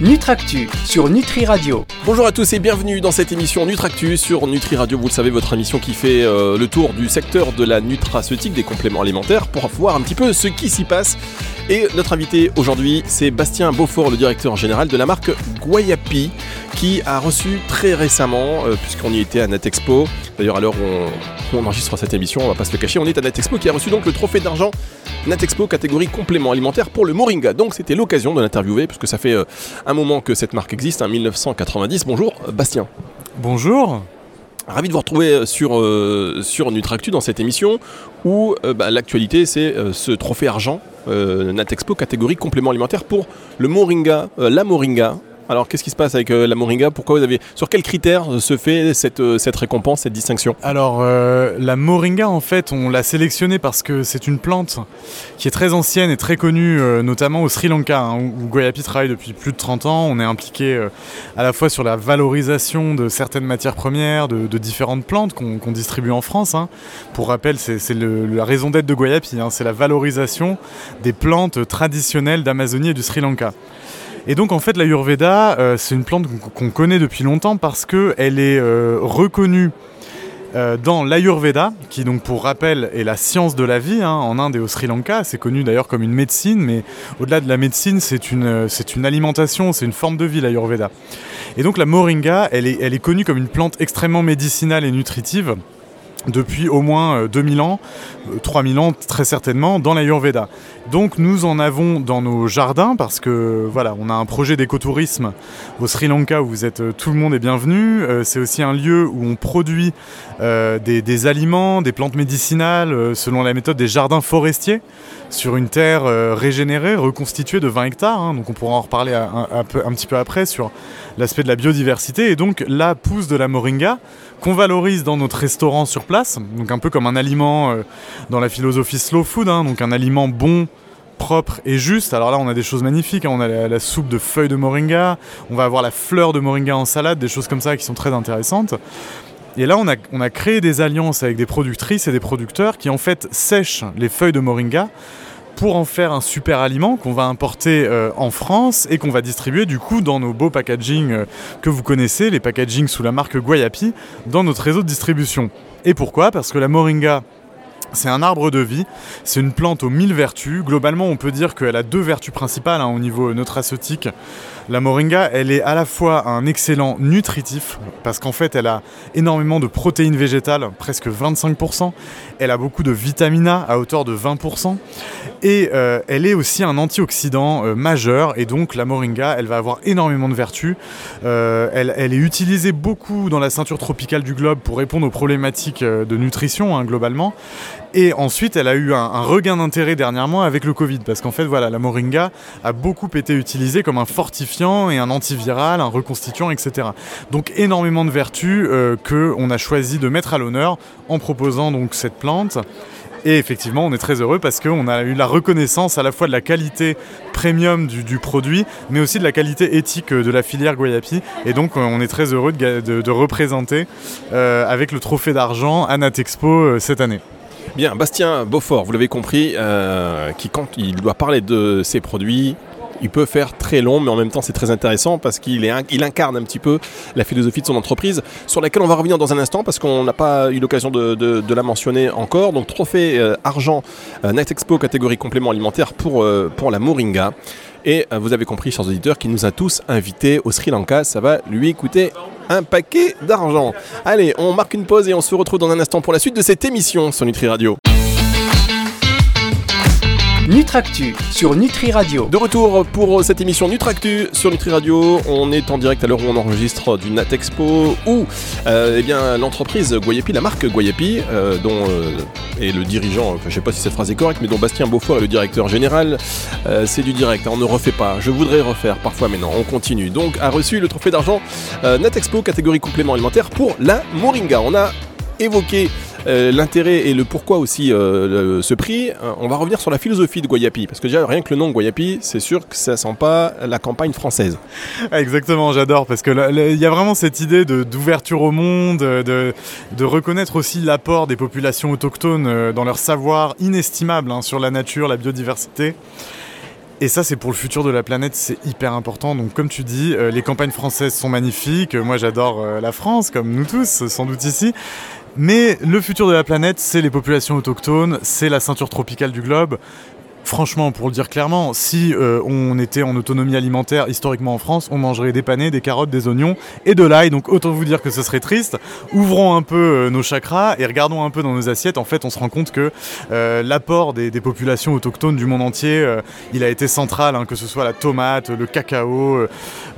Nutractu sur Nutri Radio. Bonjour à tous et bienvenue dans cette émission Nutractu sur Nutri Radio. Vous le savez, votre émission qui fait euh, le tour du secteur de la nutraceutique, des compléments alimentaires, pour voir un petit peu ce qui s'y passe. Et notre invité aujourd'hui, c'est Bastien Beaufort, le directeur général de la marque Guayapi, qui a reçu très récemment, euh, puisqu'on y était à Natexpo, d'ailleurs à l'heure on, enregistre cette émission, on va pas se le cacher, on est à Natexpo, qui a reçu donc le trophée d'argent Natexpo catégorie complément alimentaire pour le Moringa. Donc c'était l'occasion de l'interviewer, puisque ça fait euh, un moment que cette marque existe, en hein, 1990. Bonjour Bastien. Bonjour. Ravi de vous retrouver euh, sur, sur Nutractu dans cette émission où bah, l'actualité c'est ce trophée argent Natexpo catégorie complément alimentaire pour le Moringa, la Moringa, alors, qu'est-ce qui se passe avec euh, la moringa? Pourquoi sur quels critères euh, se fait cette, euh, cette récompense, cette distinction? Alors, la moringa, en fait, on l'a sélectionnée parce que c'est une plante qui est très ancienne et très connue, notamment au Sri Lanka, hein, où Goyapi travaille depuis plus de 30 ans. On est impliqué à la fois sur la valorisation de certaines matières premières, de, différentes plantes qu'on distribue en France. Hein. Pour rappel, c'est la raison d'être de Goyapi, hein. c'est la valorisation des plantes traditionnelles d'Amazonie et du Sri Lanka. Et donc en fait l'Ayurveda, euh, c'est une plante qu'on connaît depuis longtemps parce qu'elle est euh, reconnue euh, dans l'Ayurveda, qui donc pour rappel est la science de la vie hein, en Inde et au Sri Lanka. C'est connu d'ailleurs comme une médecine, mais au-delà de la médecine, c'est une, une alimentation, c'est une forme de vie l'Ayurveda. Et donc la moringa, elle est, elle est connue comme une plante extrêmement médicinale et nutritive depuis au moins 2000 ans, 3000 ans très certainement, dans l'Ayurveda. Donc nous en avons dans nos jardins parce que voilà, on a un projet d'écotourisme au Sri Lanka où vous êtes euh, tout le monde est bienvenu. Euh, c'est aussi un lieu où on produit euh, des, aliments, des plantes médicinales selon la méthode des jardins forestiers sur une terre régénérée, reconstituée de 20 hectares. Hein. donc on pourra en reparler un, petit peu après sur l'aspect de la biodiversité. Et donc la pousse de la moringa qu'on valorise dans notre restaurant sur place, donc un peu comme un aliment dans la philosophie slow food, hein. donc un aliment bon propre et juste. Alors là, on a des choses magnifiques. Hein. On a la, soupe de feuilles de moringa, on va avoir la fleur de moringa en salade, des choses comme ça qui sont très intéressantes. Et là, on a, créé des alliances avec des productrices et des producteurs qui en fait sèchent les feuilles de moringa pour en faire un super aliment qu'on va importer euh, en France et qu'on va distribuer du coup dans nos beaux packaging euh, que vous connaissez, les packaging sous la marque Guayapi, dans notre réseau de distribution. Et pourquoi? Parce que la moringa c'est un arbre de vie, c'est une plante aux mille vertus. Globalement, on peut dire qu'elle a deux vertus principales hein, au niveau nutraceutique. La moringa, elle est à la fois un excellent nutritif, parce qu'en fait, elle a énormément de protéines végétales, presque 25%. Elle a beaucoup de vitamine A à hauteur de 20%. Et euh, elle est aussi un antioxydant euh, majeur. Et donc, la moringa, elle va avoir énormément de vertus. Euh, elle, est utilisée beaucoup dans la ceinture tropicale du globe pour répondre aux problématiques de nutrition, hein, globalement. Et ensuite, elle a eu un, regain d'intérêt dernièrement avec le Covid, parce qu'en fait, voilà, la moringa a beaucoup été utilisée comme un fortifiant et un antiviral, un reconstituant, etc. Donc énormément de vertus euh, que on a choisi de mettre à l'honneur en proposant donc cette plante. Et effectivement, on est très heureux parce qu'on a eu la reconnaissance à la fois de la qualité premium du, produit, mais aussi de la qualité éthique de la filière Guayapi. Et donc, on est très heureux de, représenter euh, avec le trophée d'argent à Natexpo euh, cette année. Bien, Bastien Beaufort, vous l'avez compris, euh, qui quand il doit parler de ses produits, il peut faire très long, mais en même temps c'est très intéressant parce qu'il il incarne un petit peu la philosophie de son entreprise, sur laquelle on va revenir dans un instant parce qu'on n'a pas eu l'occasion de, la mentionner encore. Donc trophée euh, argent euh, Expo catégorie complément alimentaire pour, pour la Moringa. Et vous avez compris, chers auditeurs, qu'il nous a tous invités au Sri Lanka. Ça va lui coûter un paquet d'argent. Allez, on marque une pause et on se retrouve dans un instant pour la suite de cette émission sur Nutri Radio. Nutractu sur Nutri Radio. De retour pour cette émission Nutractu sur Nutri Radio. On est en direct à l'heure où on enregistre du Natexpo où euh, eh bien, l'entreprise Guayapi, la marque Guayapi, euh, dont euh, est le dirigeant, je ne sais pas si cette phrase est correcte, mais dont Bastien Beaufort est le directeur général, c'est du direct, hein, on ne refait pas. Je voudrais refaire parfois, mais non, on continue. Donc a reçu le trophée d'argent Natexpo catégorie complément alimentaire pour la Moringa. On a évoqué l'intérêt et le pourquoi aussi ce prix, on va revenir sur la philosophie de Guayapi. Parce que déjà, rien que le nom Guayapi, c'est sûr que ça sent pas la campagne française. Exactement, j'adore. Parce que il y a vraiment cette idée d'ouverture au monde, de, reconnaître aussi l'apport des populations autochtones dans leur savoir inestimable hein, sur la nature, la biodiversité. Et ça, c'est pour le futur de la planète, c'est hyper important. Donc, comme tu dis, euh, les campagnes françaises sont magnifiques. Moi, j'adore euh, la France, comme nous tous, sans doute ici. Mais le futur de la planète, c'est les populations autochtones, c'est la ceinture tropicale du globe. Franchement, pour le dire clairement, si euh, on était en autonomie alimentaire historiquement en France, on mangerait des panais, des carottes, des oignons et de l'ail. Donc autant vous dire que ce serait triste. Ouvrons un peu euh, nos chakras et regardons un peu dans nos assiettes. En fait, on se rend compte que euh, l'apport des, populations autochtones du monde entier, il a été central, hein, que ce soit la tomate, le cacao,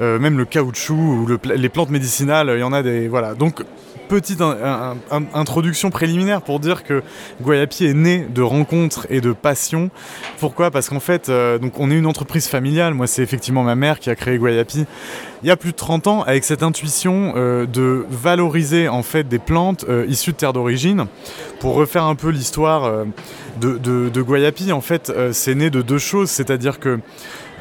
même le caoutchouc ou les plantes médicinales. Il y en a des voilà. Donc petite introduction préliminaire pour dire que Guayapi est né de rencontres et de passions. Pourquoi? Parce qu'en fait, euh, donc on est une entreprise familiale. Moi, c'est effectivement ma mère qui a créé Guayapi il y a plus de 30 ans avec cette intuition euh, de valoriser en fait des plantes euh, issues de terres d'origine. Pour refaire un peu l'histoire de, de, Guayapi, en fait, c'est né de deux choses, c'est-à-dire que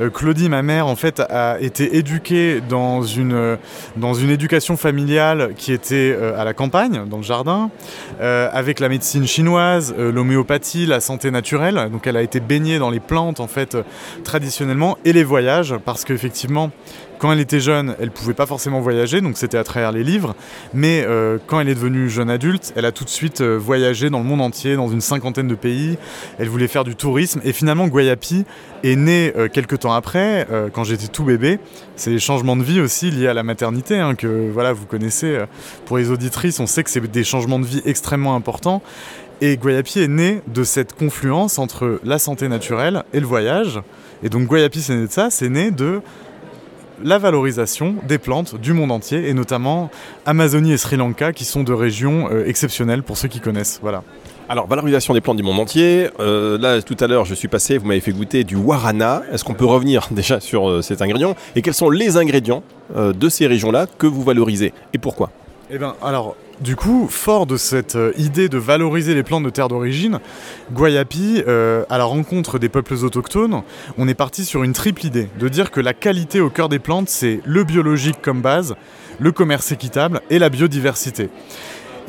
Claudie, ma mère, en fait, a été éduquée dans une, euh, dans une éducation familiale qui était euh, à la campagne, dans le jardin, avec la médecine chinoise, l'homéopathie, la santé naturelle. Donc elle a été baignée dans les plantes, en fait, traditionnellement, et les voyages, parce qu'effectivement, quand elle était jeune, elle pouvait pas forcément voyager, donc c'était à travers les livres. Mais euh, quand elle est devenue jeune adulte, elle a tout de suite euh, voyagé dans le monde entier, dans une cinquantaine de pays. Elle voulait faire du tourisme. Et finalement, Guayapi est né euh, quelques temps après, quand j'étais tout bébé. C'est des changements de vie aussi liés à la maternité, hein, que voilà, vous connaissez. pour les auditrices, on sait que c'est des changements de vie extrêmement importants. Et Guayapi est né de cette confluence entre la santé naturelle et le voyage. Et donc Guayapi, c'est né de ça, c'est né de la valorisation des plantes du monde entier, et notamment Amazonie et Sri Lanka, qui sont deux régions euh, exceptionnelles pour ceux qui connaissent. Voilà. Alors, valorisation des plantes du monde entier. Euh, là, tout à l'heure, je suis passé, vous m'avez fait goûter du warana. Est-ce qu'on peut revenir déjà sur euh, cet ingrédient? Et quels sont les ingrédients de ces régions-là que vous valorisez? Et pourquoi? Eh bien, alors, du coup, fort de cette euh, idée de valoriser les plantes de terre d'origine, Guayapi, euh, à la rencontre des peuples autochtones, on est parti sur une triple idée, de dire que la qualité au cœur des plantes, c'est le biologique comme base, le commerce équitable et la biodiversité.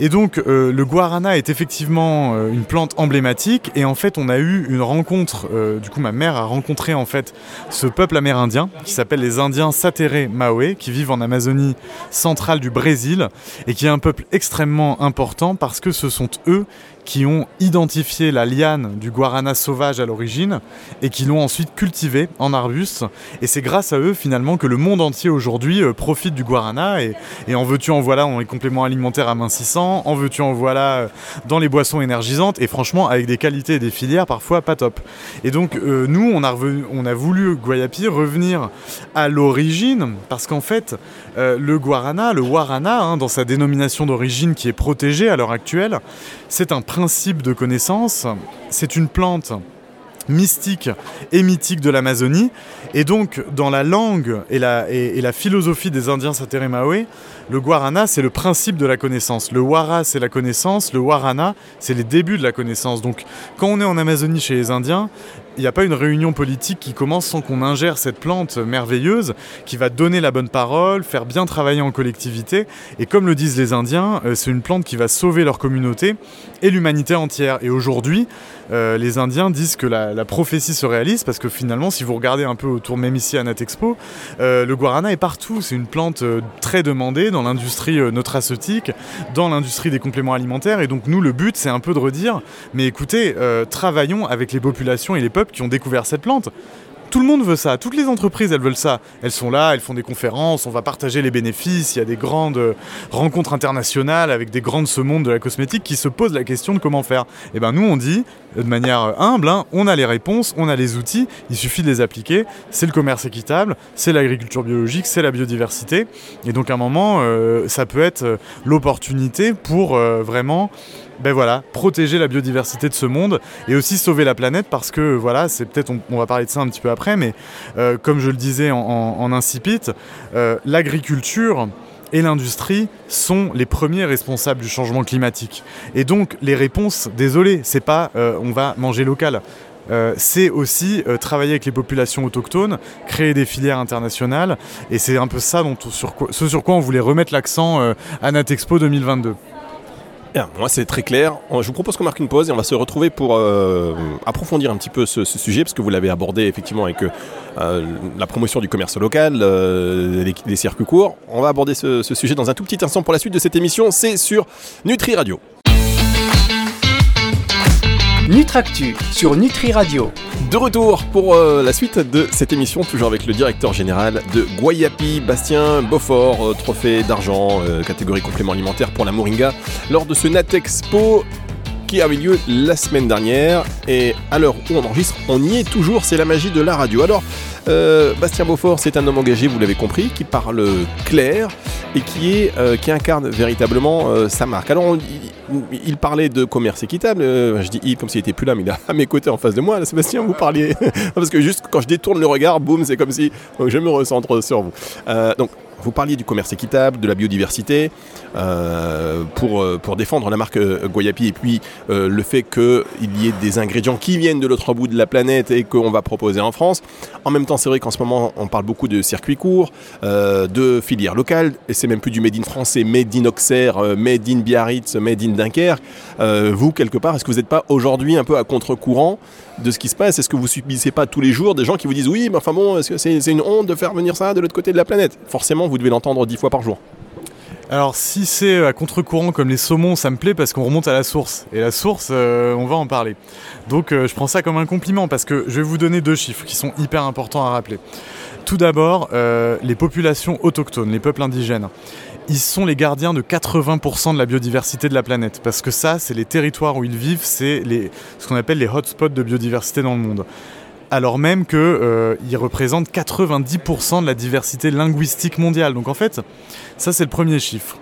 Et donc euh, le guarana est effectivement euh, une plante emblématique. Et en fait on a eu une rencontre, euh, du coup ma mère a rencontré en fait ce peuple amérindien qui s'appelle les Indiens Satere Maoé qui vivent en Amazonie centrale du Brésil et qui est un peuple extrêmement important parce que ce sont eux qui ont identifié la liane du guarana sauvage à l'origine et qui l'ont ensuite cultivé en arbuste. Et c'est grâce à eux finalement que le monde entier aujourd'hui euh, profite du guarana et, en veux-tu en voilà dans les compléments alimentaires amincissants, en veux-tu en voilà euh, dans les boissons énergisantes et franchement avec des qualités et des filières parfois pas top. Et donc euh, nous on a, on a voulu Guayapi revenir à l'origine parce qu'en fait le guarana, le warana hein, dans sa dénomination d'origine qui est protégée à l'heure actuelle, c'est un principe de connaissance, c'est une plante mystique et mythique de l'Amazonie. Et donc, dans la langue et la, et, la philosophie des Indiens Sateremawe, le guarana, c'est le principe de la connaissance. Le wara, c'est la connaissance. Le warana, c'est les débuts de la connaissance. Donc, quand on est en Amazonie chez les Indiens, il n'y a pas une réunion politique qui commence sans qu'on ingère cette plante merveilleuse qui va donner la bonne parole, faire bien travailler en collectivité. Et comme le disent les Indiens, euh, c'est une plante qui va sauver leur communauté et l'humanité entière. Et aujourd'hui, euh, les Indiens disent que la, prophétie se réalise parce que finalement, si vous regardez un peu autour, même ici à Natexpo, euh, le guarana est partout. C'est une plante très demandée dans l'industrie nutraceutique, dans l'industrie des compléments alimentaires. Et donc, nous, le but, c'est un peu de redire mais écoutez, travaillons avec les populations et les peuples qui ont découvert cette plante. Tout le monde veut ça, toutes les entreprises elles veulent ça. Elles sont là, elles font des conférences, on va partager les bénéfices, il y a des grandes euh, rencontres internationales avec des grandes ce monde de la cosmétique qui se posent la question de comment faire. Et eh ben nous on dit de manière euh, humble, hein, on a les réponses, on a les outils, il suffit de les appliquer. C'est le commerce équitable, c'est l'agriculture biologique, c'est la biodiversité. Et donc à un moment, euh, ça peut être l'opportunité pour vraiment ben voilà, protéger la biodiversité de ce monde et aussi sauver la planète parce que voilà, c'est peut-être, on, va parler de ça un petit peu après, mais euh, comme je le disais en, incipit, euh, l'agriculture et l'industrie sont les premiers responsables du changement climatique. Et donc les réponses, désolé, c'est pas euh, on va manger local. C'est aussi travailler avec les populations autochtones, créer des filières internationales, et c'est un peu ça dont, ce sur quoi on voulait remettre l'accent à Natexpo 2022. Moi c'est très clair. Je vous propose qu'on marque une pause et on va se retrouver pour approfondir un petit peu ce, sujet, parce que vous l'avez abordé effectivement avec la promotion du commerce local, les, circuits courts. On va aborder ce sujet dans un tout petit instant pour la suite de cette émission. C'est sur Nutri Radio. Nutractu sur Nutri Radio. De retour pour euh, la suite de cette émission, toujours avec le directeur général de Guayapi, Bastien Beaufort, euh, trophée d'argent, euh, catégorie complément alimentaire pour la Moringa, lors de ce Natexpo qui avait lieu la semaine dernière. Et à l'heure où on enregistre, on y est toujours, c'est la magie de la radio. Alors, euh, Bastien Beaufort, c'est un homme engagé, vous l'avez compris, qui parle clair et qui, est, euh, qui incarne véritablement euh, sa marque. Alors, il, parlait de commerce équitable. je dis il comme s'il était plus là, mais il est à mes côtés en face de moi. Sébastien, vous parliez. Parce que juste quand je détourne le regard, boum, c'est comme si je me recentre sur vous. donc, vous parliez du commerce équitable, de la biodiversité, euh, pour, euh, pour défendre la marque euh, Guayapi et puis le fait qu'il y ait des ingrédients qui viennent de l'autre bout de la planète et qu'on va proposer en France. En même temps, c'est vrai qu'en ce moment, on parle beaucoup de circuits courts, de filières locales, et c'est même plus du Made in France, c'est Made in Auxerre, Made in Biarritz, Made in Dunkerque. vous, quelque part, est-ce que vous n'êtes pas aujourd'hui un peu à contre-courant de ce qui se passe? Est-ce que vous subissez pas tous les jours des gens qui vous disent oui, mais enfin bon, c'est une honte de faire venir ça de l'autre côté de la planète? Forcément, vous devez l'entendre dix fois par jour. Alors si c'est à contre-courant comme les saumons, ça me plaît parce qu'on remonte à la source. Et la source, euh, on va en parler. Donc euh, je prends ça comme un compliment parce que je vais vous donner deux chiffres qui sont hyper importants à rappeler. Tout d'abord, euh, les populations autochtones, les peuples indigènes ils sont les gardiens de 80% de la biodiversité de la planète. Parce que ça, c'est les territoires où ils vivent, c'est ce qu'on appelle les hotspots de biodiversité dans le monde. Alors même qu'ils euh, représentent 90% de la diversité linguistique mondiale. Donc en fait, ça c'est le premier chiffre.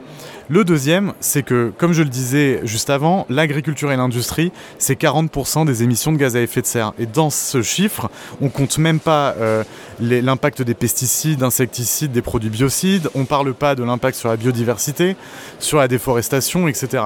Le deuxième, c'est que, comme je le disais juste avant, l'agriculture et l'industrie, c'est 40% des émissions de gaz à effet de serre. Et dans ce chiffre, on compte même pas euh, l'impact des pesticides, insecticides, des produits biocides, on parle pas de l'impact sur la biodiversité, sur la déforestation, etc.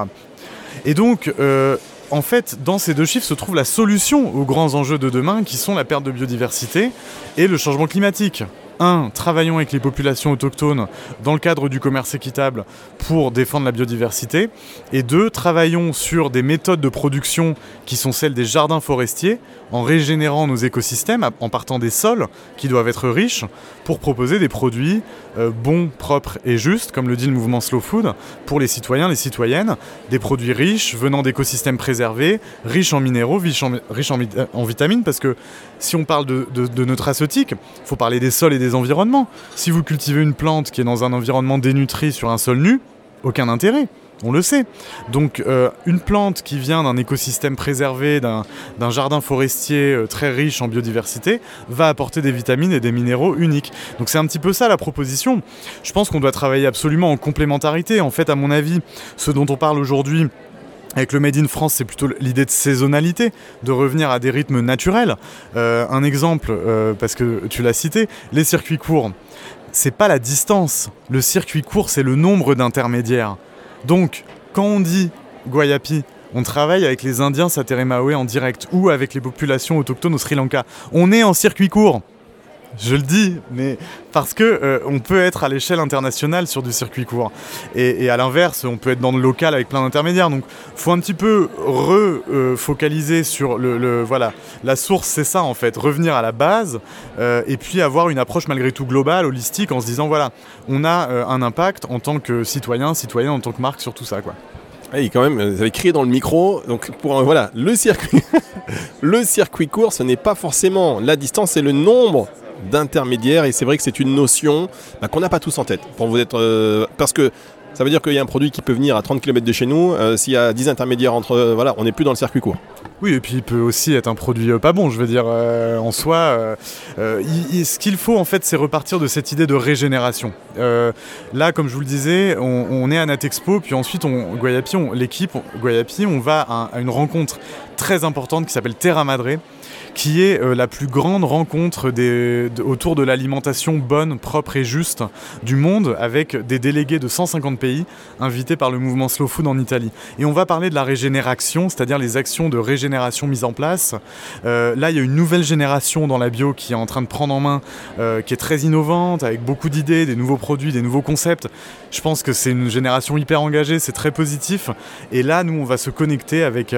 Et donc, euh, en fait, dans ces deux chiffres se trouve la solution aux grands enjeux de demain qui sont la perte de biodiversité et le changement climatique. 1. Travaillons avec les populations autochtones dans le cadre du commerce équitable pour défendre la biodiversité. Et 2. Travaillons sur des méthodes de production qui sont celles des jardins forestiers en régénérant nos écosystèmes, en partant des sols qui doivent être riches, pour proposer des produits euh, bons, propres et justes, comme le dit le mouvement Slow Food, pour les citoyens, les citoyennes, des produits riches, venant d'écosystèmes préservés, riches en minéraux, riches euh, en, vitamines, parce que si on parle de, de, de il faut parler des sols et des environnements. Si vous cultivez une plante qui est dans un environnement dénutri sur un sol nu, aucun intérêt on le sait. Donc euh, une plante qui vient d'un écosystème préservé, d'un jardin forestier euh, très riche en biodiversité, va apporter des vitamines et des minéraux uniques. Donc c'est un petit peu ça la proposition. Je pense qu'on doit travailler absolument en complémentarité. En fait, à mon avis, ce dont on parle aujourd'hui, avec le Made in France, c'est plutôt l'idée de saisonnalité, de revenir à des rythmes naturels. Euh, un exemple, parce que tu l'as cité, les circuits courts. C'est pas la distance. Le circuit court, c'est le nombre d'intermédiaires. Donc, quand on dit Guayapi, on travaille avec les Indiens Sateremawe en direct ou avec les populations autochtones au Sri Lanka. On est en circuit court. Je le dis, mais parce que euh, on peut être à l'échelle internationale sur du circuit court. Et, à l'inverse, on peut être dans le local avec plein d'intermédiaires. Donc, faut un petit peu refocaliser sur le, voilà la source, c'est ça en fait, revenir à la base euh, et puis avoir une approche malgré tout globale, holistique, en se disant voilà, on a euh, un impact en tant que citoyen, citoyen, en tant que marque sur tout ça quoi. Et quand même, vous avez crié dans le micro, donc pour voilà, le circuit, le circuit court, ce n'est pas forcément la distance, c'est le nombre d'intermédiaires et c'est vrai que c'est une notion bah, qu'on n'a pas tous en tête. Pour vous être, euh, parce que ça veut dire qu'il y a un produit qui peut venir à 30 km de chez nous, euh, s'il y a 10 intermédiaires entre. Euh, voilà, on n'est plus dans le circuit court. Oui, et puis il peut aussi être un produit pas bon, je veux dire, en soi. ce qu'il faut, en fait, c'est repartir de cette idée de régénération. là, comme je vous le disais, on, est à Natexpo, puis ensuite, on, Guayapi, l'équipe Guayapi, on va à, à une rencontre très importante qui s'appelle Terra Madre qui est euh, la plus grande rencontre autour de l'alimentation bonne, propre et juste du monde, avec des délégués de 150 pays invités par le mouvement Slow Food en Italie. Et on va parler de la régénération, c'est-à-dire les actions de régénération mises en place. Euh, là, il y a une nouvelle génération dans la bio qui est en train de prendre en main, euh, qui est très innovante, avec beaucoup d'idées, des nouveaux produits, des nouveaux concepts. Je pense que c'est une génération hyper engagée, c'est très positif. Et là, nous, on va se connecter avec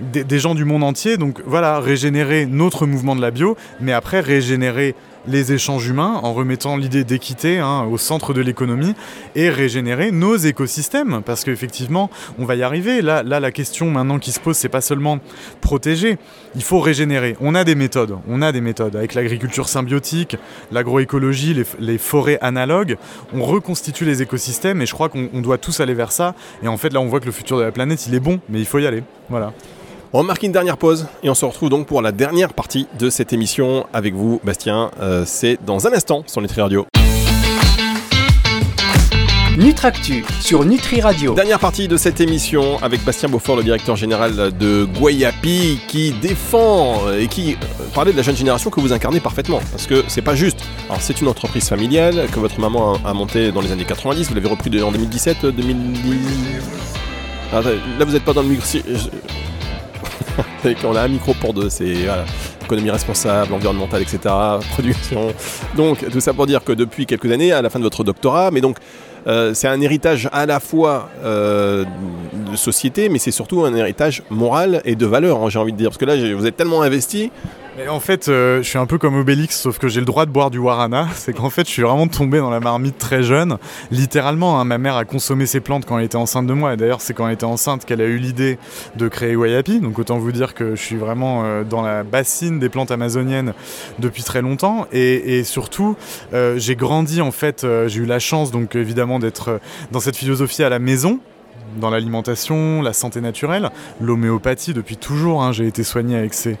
des, gens du monde entier. Donc voilà, régénérer notre mouvement de la bio, mais après régénérer les échanges humains en remettant l'idée d'équité hein, au centre de l'économie et régénérer nos écosystèmes. Parce qu'effectivement on va y arriver. Là, là la question maintenant qui se pose c'est pas seulement protéger. Il faut régénérer. On a des méthodes. On a des méthodes. Avec l'agriculture symbiotique l'agroécologie les, les, forêts analogues on reconstitue les écosystèmes et je crois qu'on doit tous aller vers ça. Et en fait là on voit que le futur de la planète il est bon mais il faut y aller. Voilà on marque une dernière pause et on se retrouve donc pour la dernière partie de cette émission avec vous, Bastien. Euh, c'est dans un instant sur Nutri Radio. Nutractu sur Nutri Radio. Dernière partie de cette émission avec Bastien Beaufort, le directeur général de Guayapi, qui défend et qui euh, parlait de la jeune génération que vous incarnez parfaitement. Parce que c'est pas juste. Alors, c'est une entreprise familiale que votre maman a, montée dans les années 90. Vous l'avez repris en 2017, 2010. Euh, là, vous n'êtes pas dans le micro. on a un micro pour deux, c'est économie responsable, environnementale, etc., production. Donc tout ça pour dire que depuis quelques années, à la fin de votre doctorat, mais donc euh, c'est un héritage à la fois euh, de société, mais c'est surtout un héritage moral et de valeur, hein, j'ai envie de dire, parce que là vous êtes tellement investi en fait, euh, je suis un peu comme Obélix, sauf que j'ai le droit de boire du Warana. C'est qu'en fait, je suis vraiment tombé dans la marmite très jeune. Littéralement, hein, ma mère a consommé ses plantes quand elle était enceinte de moi. Et d'ailleurs, c'est quand elle était enceinte qu'elle a eu l'idée de créer Wayapi. Donc autant vous dire que je suis vraiment euh, dans la bassine des plantes amazoniennes depuis très longtemps. Et, surtout, euh, j'ai grandi en fait. j'ai eu la chance, donc évidemment, d'être dans cette philosophie à la maison dans l'alimentation, la santé naturelle, l'homéopathie depuis toujours. Hein, j'ai été soigné avec ces,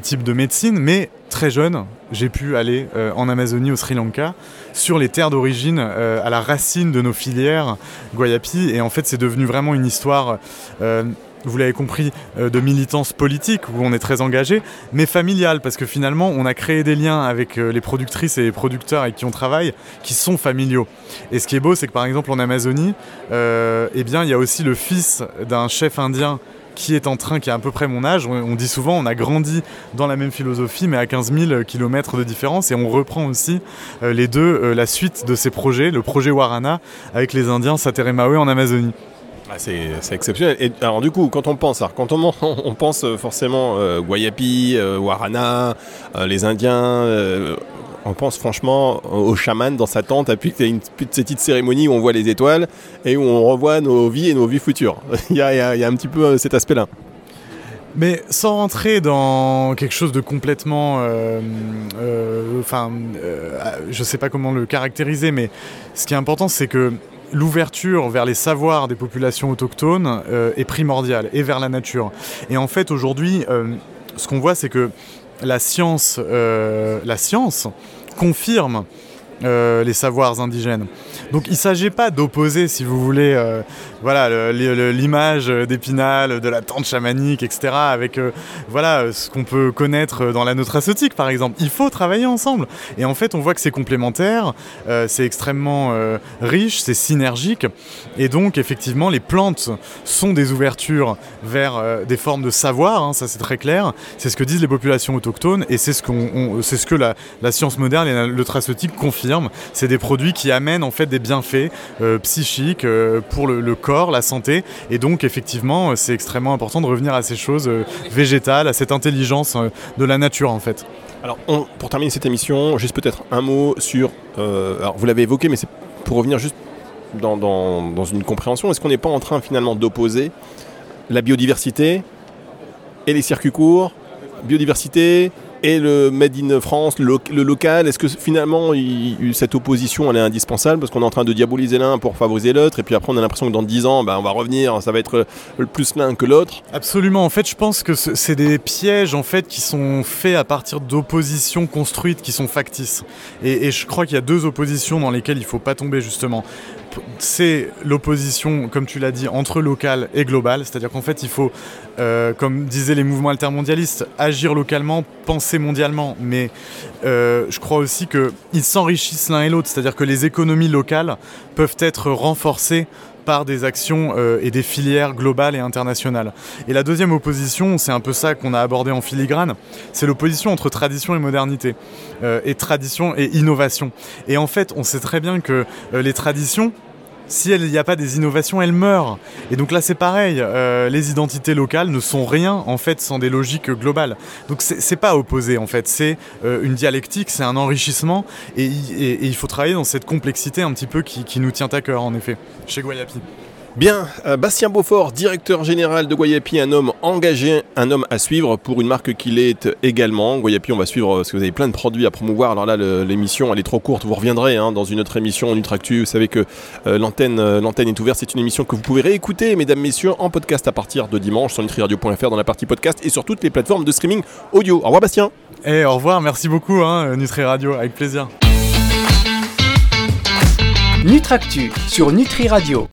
types de médecine, mais très jeune, j'ai pu aller euh, en Amazonie, au Sri Lanka, sur les terres d'origine, euh, à la racine de nos filières Guayapi. Et en fait, c'est devenu vraiment une histoire euh, vous l'avez compris, euh, de militance politique où on est très engagé, mais familiale parce que finalement on a créé des liens avec euh, les productrices et les producteurs avec qui on travaille qui sont familiaux. Et ce qui est beau, c'est que par exemple en Amazonie, euh, eh bien il y a aussi le fils d'un chef indien qui est en train, qui a à peu près mon âge. On, dit souvent, on a grandi dans la même philosophie, mais à 15 000 km de différence. Et on reprend aussi les deux, la suite de ces projets, le projet Warana avec les Indiens Sateremawe en Amazonie. C'est exceptionnel. Et alors du coup, quand on pense, quand on, on pense euh, forcément euh, Guayapi, euh, Warana, les Indiens, on pense franchement au chaman dans sa tente, puis qu'il y a une petite cérémonie où on voit les étoiles et où on revoit nos vies et nos vies futures. il, y a, un petit peu cet aspect-là. Mais sans rentrer dans quelque chose de complètement, enfin, je sais pas comment le caractériser, mais ce qui est important, c'est que l'ouverture vers les savoirs des populations autochtones euh, est primordiale et vers la nature. Et en fait, aujourd'hui, euh, ce qu'on voit, c'est que la science, euh, la science confirme les savoirs indigènes. Donc il ne s'agit pas d'opposer, si vous voulez, voilà l'image d'Épinal, de la tente chamanique, etc. avec euh, voilà ce qu'on peut connaître dans la nutraceutique par exemple. Il faut travailler ensemble. Et en fait, on voit que c'est complémentaire, euh, c'est extrêmement euh, riche, c'est synergique. Et donc effectivement, les plantes sont des ouvertures vers des formes de savoir. Hein, ça c'est très clair. C'est ce que disent les populations autochtones et c'est ce ce que la, science moderne et la nutraceutique confirment. C'est des produits qui amènent en fait des bienfaits psychiques pour le, corps la santé. Et donc, effectivement, c'est extrêmement important de revenir à ces choses euh, végétales, à cette intelligence euh, de la nature, en fait. Alors, pour terminer cette émission, juste peut-être un mot sur. Euh, alors, vous l'avez évoqué, mais c'est pour revenir juste dans une compréhension. Est-ce qu'on n'est pas en train finalement d'opposer la biodiversité et les circuits courts, biodiversité et le Made in France, le, local. Est-ce que finalement cette opposition elle est indispensable? Parce qu'on est en train de diaboliser l'un pour favoriser l'autre et puis après on a l'impression que dans 10 ans ben, on va revenir, ça va être plus l'un que l'autre Absolument, en fait je pense que c'est des pièges qui sont faits à partir d'oppositions construites qui sont factices. Et je crois qu'il y a deux oppositions dans lesquelles il ne faut pas tomber justement c'est l'opposition, comme tu l'as dit, entre local et global. C'est-à-dire qu'en fait, il faut, euh, comme disaient les mouvements altermondialistes, agir localement, penser mondialement. Mais euh, je crois aussi qu'ils s'enrichissent l'un et l'autre. C'est-à-dire que les économies locales peuvent être renforcées par des actions euh, et des filières globales et internationales. Et la deuxième opposition, c'est un peu ça qu'on a abordé en filigrane, c'est l'opposition entre tradition et modernité, et tradition et innovation. Et en fait, on sait très bien que les traditions, si il n'y a pas des innovations, elles meurent. Et donc là, c'est pareil. Euh, les identités locales ne sont rien en fait sans des logiques globales. Donc c'est pas opposé en fait. C'est euh, une dialectique, c'est un enrichissement, et, il faut travailler dans cette complexité un petit peu qui, qui nous tient à cœur en effet chez Guayapi. Bien, euh, Bastien Beaufort, directeur général de Guayapi, un homme engagé, un homme à suivre pour une marque qu'il est également. Guayapi, on va suivre parce que vous avez plein de produits à promouvoir. Alors là, l'émission, elle est trop courte, vous reviendrez hein, dans une autre émission en Nutractu. Vous savez que euh, l'antenne, euh, l'antenne est ouverte, c'est une émission que vous pouvez réécouter, mesdames, messieurs, en podcast à partir de dimanche sur nutriradio.fr dans la partie podcast et sur toutes les plateformes de streaming audio. Au revoir Bastien. Et eh, au revoir, merci beaucoup hein, Nutri Radio, avec plaisir. Nutractu sur Nutri Radio.